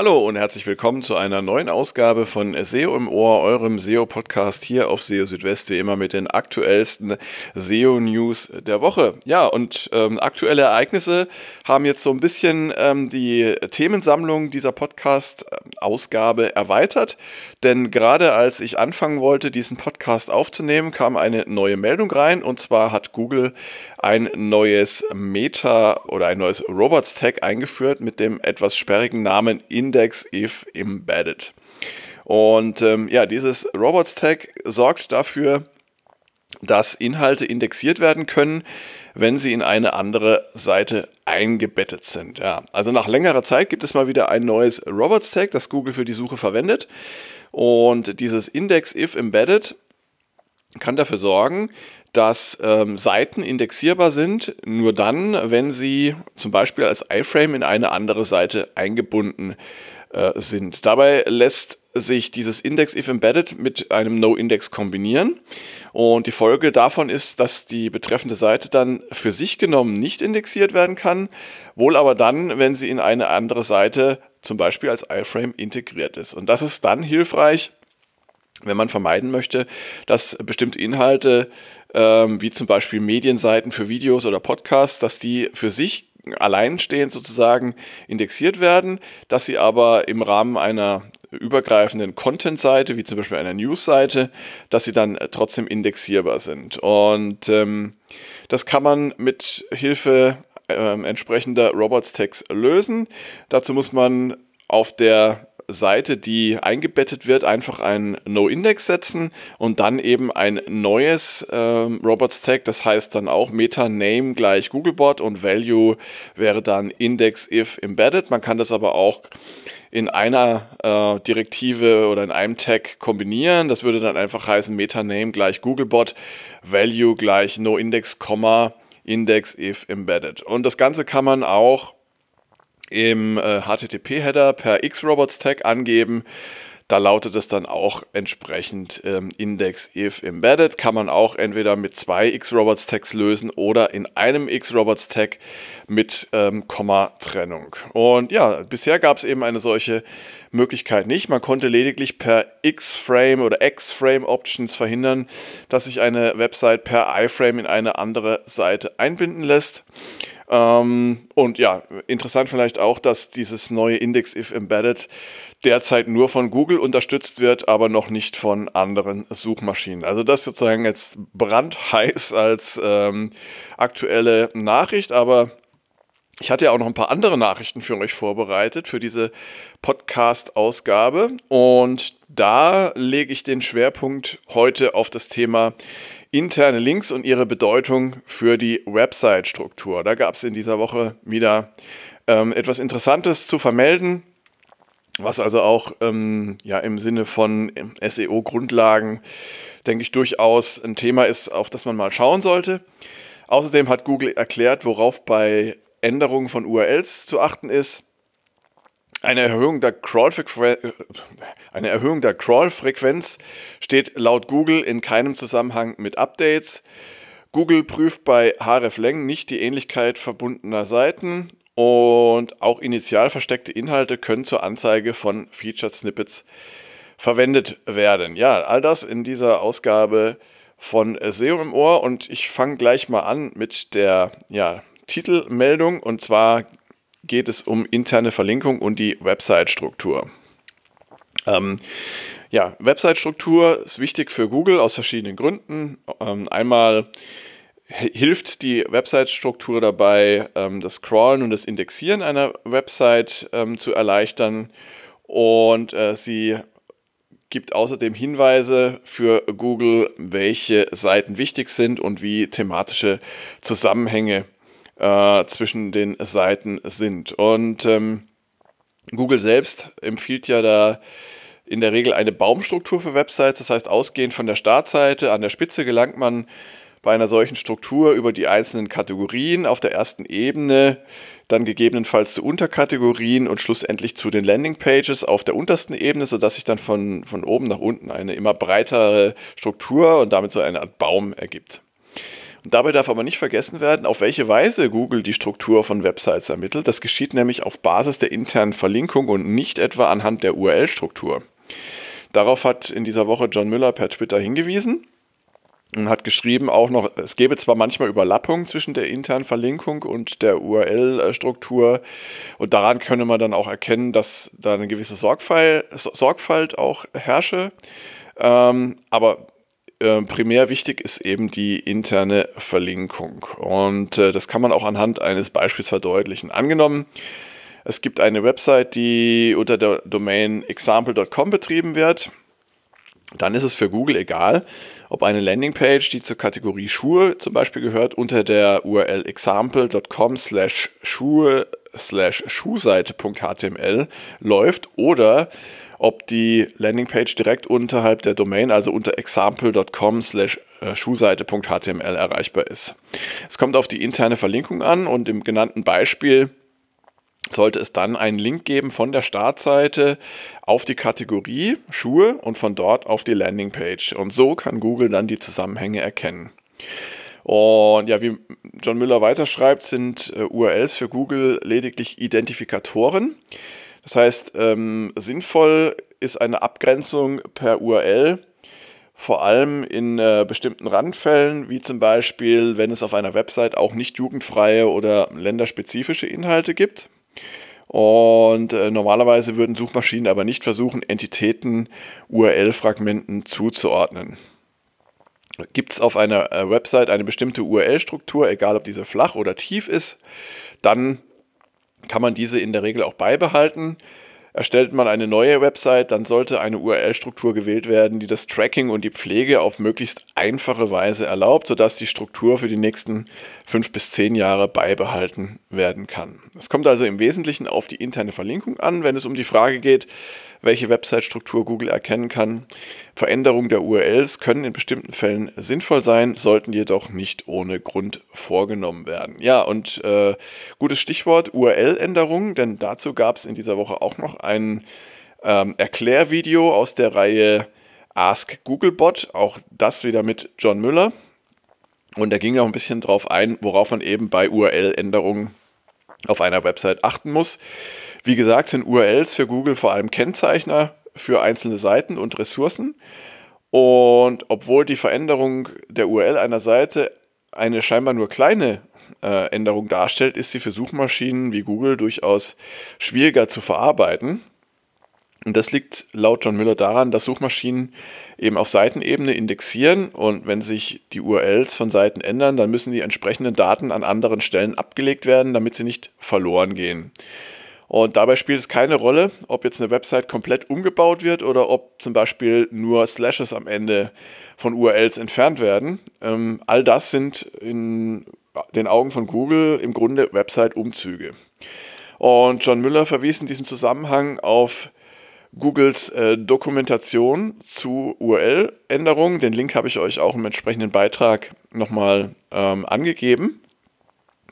Hallo und herzlich willkommen zu einer neuen Ausgabe von SEO im Ohr, eurem SEO-Podcast hier auf SEO Südwest, wie immer mit den aktuellsten SEO-News der Woche. Ja, und ähm, aktuelle Ereignisse haben jetzt so ein bisschen ähm, die Themensammlung dieser Podcast-Ausgabe erweitert, denn gerade als ich anfangen wollte, diesen Podcast aufzunehmen, kam eine neue Meldung rein und zwar hat Google ein neues Meta oder ein neues Robots-Tag eingeführt mit dem etwas sperrigen Namen Index if Embedded. Und ähm, ja, dieses Robots-Tag sorgt dafür, dass Inhalte indexiert werden können, wenn sie in eine andere Seite eingebettet sind. Ja, also nach längerer Zeit gibt es mal wieder ein neues Robots-Tag, das Google für die Suche verwendet. Und dieses Index if Embedded kann dafür sorgen, dass ähm, Seiten indexierbar sind, nur dann, wenn sie zum Beispiel als iFrame in eine andere Seite eingebunden äh, sind. Dabei lässt sich dieses Index if embedded mit einem No-Index kombinieren. Und die Folge davon ist, dass die betreffende Seite dann für sich genommen nicht indexiert werden kann, wohl aber dann, wenn sie in eine andere Seite zum Beispiel als iFrame integriert ist. Und das ist dann hilfreich, wenn man vermeiden möchte, dass bestimmte Inhalte ähm, wie zum Beispiel Medienseiten für Videos oder Podcasts, dass die für sich alleinstehend sozusagen indexiert werden, dass sie aber im Rahmen einer übergreifenden Content-Seite, wie zum Beispiel einer News-Seite, dass sie dann trotzdem indexierbar sind. Und ähm, das kann man mit Hilfe ähm, entsprechender Robots-Tags lösen. Dazu muss man auf der Seite, die eingebettet wird, einfach ein No-Index setzen und dann eben ein neues ähm, Robots-Tag, das heißt dann auch Meta-Name gleich Googlebot und Value wäre dann Index if embedded. Man kann das aber auch in einer äh, Direktive oder in einem Tag kombinieren. Das würde dann einfach heißen Meta-Name gleich Googlebot, Value gleich No-Index, Index if embedded. Und das Ganze kann man auch im äh, HTTP-Header per Xrobots-Tag angeben. Da lautet es dann auch entsprechend ähm, Index if embedded. Kann man auch entweder mit zwei Xrobots-Tags lösen oder in einem Xrobots-Tag mit ähm, Komma-Trennung. Und ja, bisher gab es eben eine solche Möglichkeit nicht. Man konnte lediglich per X-Frame oder X-Frame-Options verhindern, dass sich eine Website per iFrame in eine andere Seite einbinden lässt. Ähm, und ja, interessant vielleicht auch, dass dieses neue Index if Embedded derzeit nur von Google unterstützt wird, aber noch nicht von anderen Suchmaschinen. Also das sozusagen jetzt brandheiß als ähm, aktuelle Nachricht, aber ich hatte ja auch noch ein paar andere Nachrichten für euch vorbereitet für diese Podcast-Ausgabe und da lege ich den Schwerpunkt heute auf das Thema interne Links und ihre Bedeutung für die Website-Struktur. Da gab es in dieser Woche wieder ähm, etwas Interessantes zu vermelden, was also auch ähm, ja, im Sinne von SEO-Grundlagen, denke ich, durchaus ein Thema ist, auf das man mal schauen sollte. Außerdem hat Google erklärt, worauf bei Änderungen von URLs zu achten ist. Eine Erhöhung der Crawl-Frequenz steht laut Google in keinem Zusammenhang mit Updates. Google prüft bei hreflang nicht die Ähnlichkeit verbundener Seiten und auch initial versteckte Inhalte können zur Anzeige von Featured Snippets verwendet werden. Ja, all das in dieser Ausgabe von SEO im Ohr und ich fange gleich mal an mit der ja, Titelmeldung und zwar geht es um interne Verlinkung und die Website-Struktur. Ähm, ja, Website-Struktur ist wichtig für Google aus verschiedenen Gründen. Ähm, einmal hilft die Website-Struktur dabei, ähm, das Crawlen und das Indexieren einer Website ähm, zu erleichtern. Und äh, sie gibt außerdem Hinweise für Google, welche Seiten wichtig sind und wie thematische Zusammenhänge äh, zwischen den Seiten sind. Und ähm, Google selbst empfiehlt ja da in der Regel eine Baumstruktur für Websites. Das heißt, ausgehend von der Startseite an der Spitze gelangt man bei einer solchen Struktur über die einzelnen Kategorien auf der ersten Ebene, dann gegebenenfalls zu Unterkategorien und schlussendlich zu den Landingpages auf der untersten Ebene, sodass sich dann von, von oben nach unten eine immer breitere Struktur und damit so eine Art Baum ergibt. Und dabei darf aber nicht vergessen werden, auf welche Weise Google die Struktur von Websites ermittelt. Das geschieht nämlich auf Basis der internen Verlinkung und nicht etwa anhand der URL-Struktur. Darauf hat in dieser Woche John Müller per Twitter hingewiesen und hat geschrieben auch noch, es gäbe zwar manchmal Überlappungen zwischen der internen Verlinkung und der URL-Struktur und daran könne man dann auch erkennen, dass da eine gewisse Sorgfalt, Sorgfalt auch herrsche, ähm, aber äh, primär wichtig ist eben die interne Verlinkung und äh, das kann man auch anhand eines Beispiels verdeutlichen. Angenommen, es gibt eine Website, die unter der Domain example.com betrieben wird. Dann ist es für Google egal, ob eine Landingpage, die zur Kategorie Schuhe zum Beispiel gehört, unter der URL example.com slash Schuhe slash Schuhseite.html läuft oder ob die Landingpage direkt unterhalb der Domain, also unter example.com slash äh, Schuhseite.html erreichbar ist. Es kommt auf die interne Verlinkung an und im genannten Beispiel sollte es dann einen Link geben von der Startseite auf die Kategorie Schuhe und von dort auf die Landingpage. Und so kann Google dann die Zusammenhänge erkennen. Und ja, wie John Müller weiterschreibt, sind äh, URLs für Google lediglich Identifikatoren. Das heißt, ähm, sinnvoll ist eine Abgrenzung per URL, vor allem in äh, bestimmten Randfällen, wie zum Beispiel, wenn es auf einer Website auch nicht jugendfreie oder länderspezifische Inhalte gibt. Und äh, normalerweise würden Suchmaschinen aber nicht versuchen, Entitäten URL-Fragmenten zuzuordnen. Gibt es auf einer äh, Website eine bestimmte URL-Struktur, egal ob diese flach oder tief ist, dann kann man diese in der Regel auch beibehalten. Erstellt man eine neue Website, dann sollte eine URL-Struktur gewählt werden, die das Tracking und die Pflege auf möglichst einfache Weise erlaubt, sodass die Struktur für die nächsten fünf bis zehn Jahre beibehalten werden kann. Es kommt also im Wesentlichen auf die interne Verlinkung an, wenn es um die Frage geht, welche Website-Struktur Google erkennen kann. Veränderungen der URLs können in bestimmten Fällen sinnvoll sein, sollten jedoch nicht ohne Grund vorgenommen werden. Ja, und äh, gutes Stichwort URL-Änderungen, denn dazu gab es in dieser Woche auch noch ein ähm, Erklärvideo aus der Reihe Ask Googlebot, auch das wieder mit John Müller. Und er ging auch ein bisschen darauf ein, worauf man eben bei URL-Änderungen auf einer Website achten muss. Wie gesagt, sind URLs für Google vor allem Kennzeichner für einzelne Seiten und Ressourcen. Und obwohl die Veränderung der URL einer Seite eine scheinbar nur kleine äh, Änderung darstellt, ist sie für Suchmaschinen wie Google durchaus schwieriger zu verarbeiten. Und das liegt laut John Müller daran, dass Suchmaschinen eben auf Seitenebene indexieren und wenn sich die URLs von Seiten ändern, dann müssen die entsprechenden Daten an anderen Stellen abgelegt werden, damit sie nicht verloren gehen. Und dabei spielt es keine Rolle, ob jetzt eine Website komplett umgebaut wird oder ob zum Beispiel nur Slashes am Ende von URLs entfernt werden. Ähm, all das sind in den Augen von Google im Grunde Website-Umzüge. Und John Müller verwies in diesem Zusammenhang auf Googles äh, Dokumentation zu URL-Änderungen. Den Link habe ich euch auch im entsprechenden Beitrag nochmal ähm, angegeben.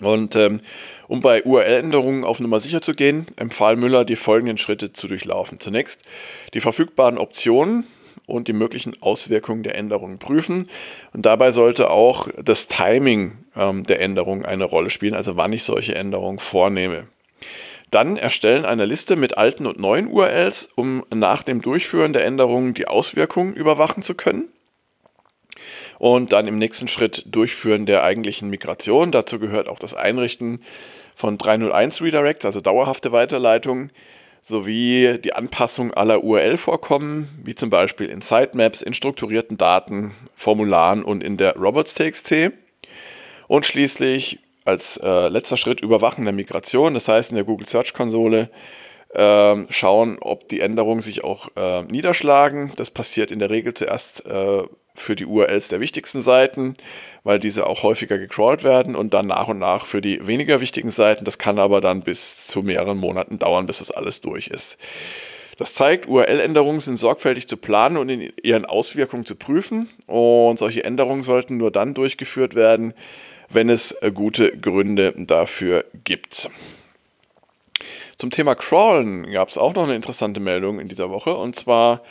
Und ähm, um bei URL-Änderungen auf Nummer sicher zu gehen, empfahl Müller, die folgenden Schritte zu durchlaufen. Zunächst die verfügbaren Optionen und die möglichen Auswirkungen der Änderungen prüfen. Und dabei sollte auch das Timing ähm, der Änderung eine Rolle spielen, also wann ich solche Änderungen vornehme. Dann erstellen eine Liste mit alten und neuen URLs, um nach dem Durchführen der Änderungen die Auswirkungen überwachen zu können und dann im nächsten Schritt Durchführen der eigentlichen Migration. Dazu gehört auch das Einrichten von 301 Redirects, also dauerhafte Weiterleitungen, sowie die Anpassung aller URL-Vorkommen, wie zum Beispiel in Sitemaps, in strukturierten Daten, Formularen und in der Robots.txt. Und schließlich als äh, letzter Schritt Überwachen der Migration, das heißt in der Google Search Konsole äh, schauen, ob die Änderungen sich auch äh, niederschlagen. Das passiert in der Regel zuerst äh, für die URLs der wichtigsten Seiten, weil diese auch häufiger gecrawlt werden und dann nach und nach für die weniger wichtigen Seiten. Das kann aber dann bis zu mehreren Monaten dauern, bis das alles durch ist. Das zeigt, URL-Änderungen sind sorgfältig zu planen und in ihren Auswirkungen zu prüfen. Und solche Änderungen sollten nur dann durchgeführt werden, wenn es äh, gute Gründe dafür gibt. Zum Thema Crawlen gab es auch noch eine interessante Meldung in dieser Woche. Und zwar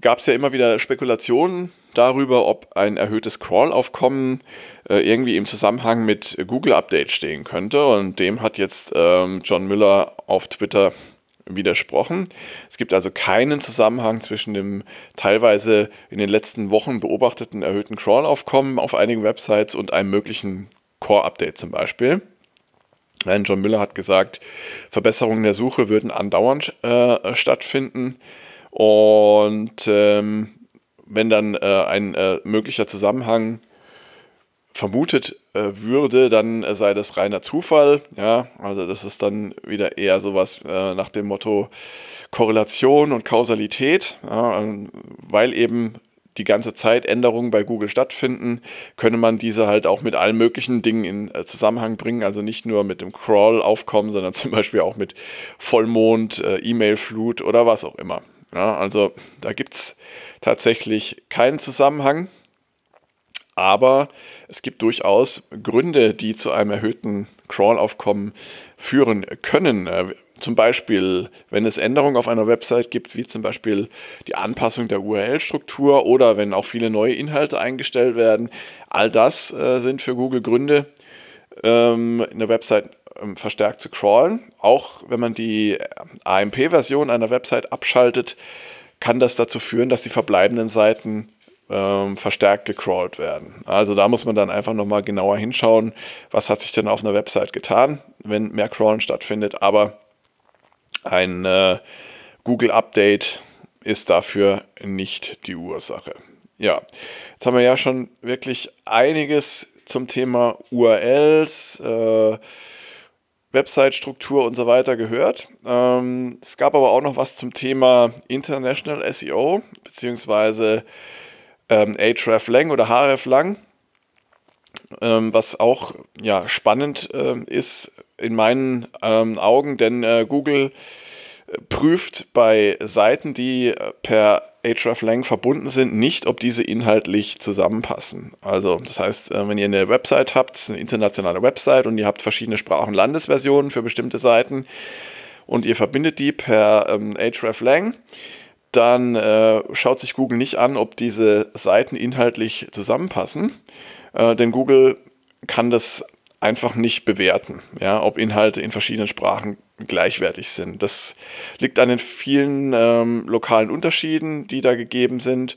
gab es ja immer wieder Spekulationen darüber, ob ein erhöhtes Crawl-Aufkommen äh, irgendwie im Zusammenhang mit Google Update stehen könnte. Und dem hat jetzt ähm, John Müller auf Twitter widersprochen. Es gibt also keinen Zusammenhang zwischen dem teilweise in den letzten Wochen beobachteten erhöhten Crawl-Aufkommen auf einigen Websites und einem möglichen Core-Update zum Beispiel. Nein, John Müller hat gesagt, Verbesserungen der Suche würden andauernd äh, stattfinden. Und ähm, wenn dann äh, ein äh, möglicher Zusammenhang vermutet äh, würde, dann äh, sei das reiner Zufall. Ja, also das ist dann wieder eher sowas äh, nach dem Motto Korrelation und Kausalität, ja, weil eben die ganze Zeit Änderungen bei Google stattfinden, könne man diese halt auch mit allen möglichen Dingen in äh, Zusammenhang bringen. Also nicht nur mit dem Crawl-Aufkommen, sondern zum Beispiel auch mit Vollmond, äh, E-Mail-Flut oder was auch immer. Ja, also da gibt es tatsächlich keinen Zusammenhang, aber es gibt durchaus Gründe, die zu einem erhöhten Crawl-Aufkommen führen können. Äh, zum Beispiel, wenn es Änderungen auf einer Website gibt, wie zum Beispiel die Anpassung der URL-Struktur oder wenn auch viele neue Inhalte eingestellt werden. All das äh, sind für Google Gründe, ähm, eine Website ähm, verstärkt zu crawlen. Auch wenn man die AMP-Version einer Website abschaltet, kann das dazu führen, dass die verbleibenden Seiten ähm, verstärkt gecrawlt werden. Also da muss man dann einfach nochmal genauer hinschauen, was hat sich denn auf einer Website getan, wenn mehr Crawlen stattfindet. Aber ein äh, Google-Update ist dafür nicht die Ursache. Ja, jetzt haben wir ja schon wirklich einiges zum Thema URLs, äh, Website-Struktur und so weiter gehört. Ähm, es gab aber auch noch was zum Thema International SEO, beziehungsweise ähm, hreflang oder hreflang, ähm, was auch ja, spannend ähm, ist in meinen ähm, Augen, denn äh, Google äh, prüft bei Seiten, die äh, per hreflang verbunden sind, nicht, ob diese inhaltlich zusammenpassen. Also das heißt, äh, wenn ihr eine Website habt, eine internationale Website und ihr habt verschiedene Sprachen Landesversionen für bestimmte Seiten und ihr verbindet die per ähm, hreflang, dann äh, schaut sich Google nicht an, ob diese Seiten inhaltlich zusammenpassen, äh, denn Google kann das einfach nicht bewerten, ja, ob Inhalte in verschiedenen Sprachen gleichwertig sind. Das liegt an den vielen ähm, lokalen Unterschieden, die da gegeben sind.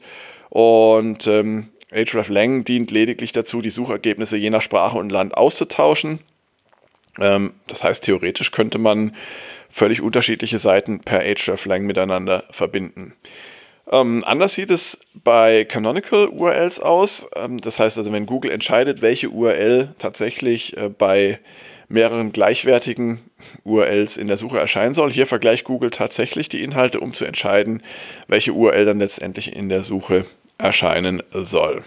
Und ähm, hreflang dient lediglich dazu, die Suchergebnisse je nach Sprache und Land auszutauschen. Ähm, das heißt, theoretisch könnte man völlig unterschiedliche Seiten per hreflang miteinander verbinden. Ähm, anders sieht es bei Canonical URLs aus. Ähm, das heißt also, wenn Google entscheidet, welche URL tatsächlich äh, bei mehreren gleichwertigen URLs in der Suche erscheinen soll. Hier vergleicht Google tatsächlich die Inhalte, um zu entscheiden, welche URL dann letztendlich in der Suche erscheinen soll.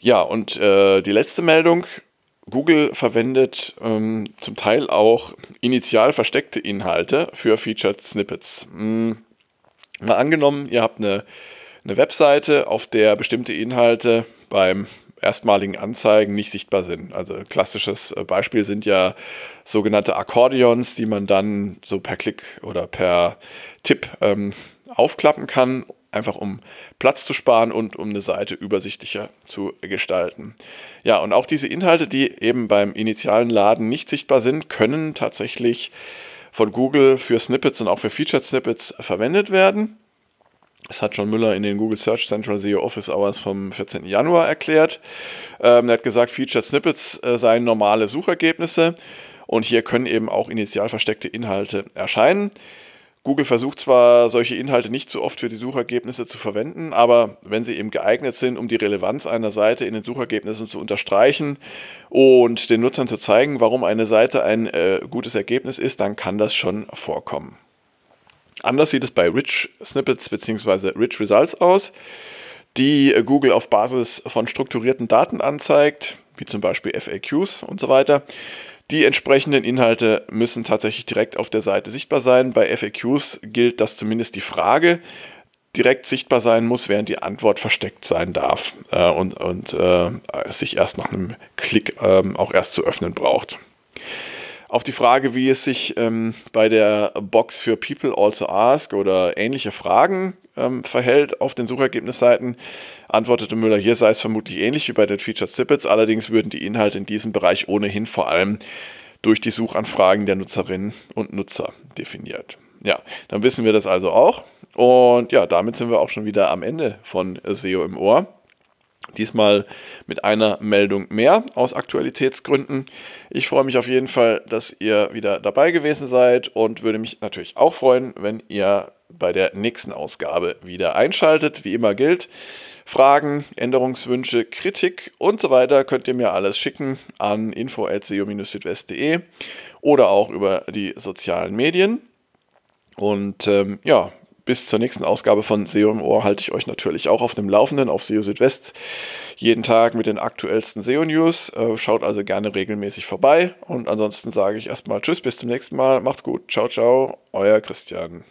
Ja, und äh, die letzte Meldung. Google verwendet ähm, zum Teil auch initial versteckte Inhalte für Featured Snippets. Hm Mal angenommen, ihr habt eine, eine Webseite, auf der bestimmte Inhalte beim erstmaligen Anzeigen nicht sichtbar sind. Also ein klassisches äh, Beispiel sind ja sogenannte Akkordeons, die man dann so per Klick oder per Tipp ähm, aufklappen kann, einfach um Platz zu sparen und um eine Seite übersichtlicher zu gestalten. Ja, und auch diese Inhalte, die eben beim initialen Laden nicht sichtbar sind, können tatsächlich von Google für Snippets und auch für Featured Snippets verwendet werden. Das hat John Müller in den Google Search Central SEO Office Hours vom 14. Januar erklärt. Ähm, er hat gesagt, Featured Snippets äh, seien normale Suchergebnisse und hier können eben auch initial versteckte Inhalte erscheinen. Google versucht zwar, solche Inhalte nicht so oft für die Suchergebnisse zu verwenden, aber wenn sie eben geeignet sind, um die Relevanz einer Seite in den Suchergebnissen zu unterstreichen und den Nutzern zu zeigen, warum eine Seite ein äh, gutes Ergebnis ist, dann kann das schon vorkommen. Anders sieht es bei Rich Snippets bzw. Rich Results aus, die äh, Google auf Basis von strukturierten Daten anzeigt, wie zum Beispiel FAQs und so weiter. Die entsprechenden Inhalte müssen tatsächlich direkt auf der Seite sichtbar sein. Bei FAQs gilt, dass zumindest die Frage direkt sichtbar sein muss, während die Antwort versteckt sein darf äh, und, und äh, sich erst nach einem Klick ähm, auch erst zu öffnen braucht. Auf die Frage, wie es sich ähm, bei der Box für People Also Ask oder ähnliche Fragen ähm, verhält auf den Suchergebnisseiten, antwortete Müller, hier sei es vermutlich ähnlich wie bei den Featured Snippets, allerdings würden die Inhalte in diesem Bereich ohnehin vor allem durch die Suchanfragen der Nutzerinnen und Nutzer definiert. Ja, dann wissen wir das also auch. Und ja, damit sind wir auch schon wieder am Ende von SEO im Ohr. Diesmal mit einer Meldung mehr aus Aktualitätsgründen. Ich freue mich auf jeden Fall, dass ihr wieder dabei gewesen seid und würde mich natürlich auch freuen, wenn ihr bei der nächsten Ausgabe wieder einschaltet. Wie immer gilt, Fragen, Änderungswünsche, Kritik und so weiter könnt ihr mir alles schicken an info.seo-südwest.de oder auch über die sozialen Medien. Und ähm, ja, bis zur nächsten Ausgabe von SEO im Ohr halte ich euch natürlich auch auf dem Laufenden auf SEO Südwest. Jeden Tag mit den aktuellsten SEO-News. Äh, schaut also gerne regelmäßig vorbei. Und ansonsten sage ich erstmal Tschüss, bis zum nächsten Mal. Macht's gut. Ciao, ciao. Euer Christian.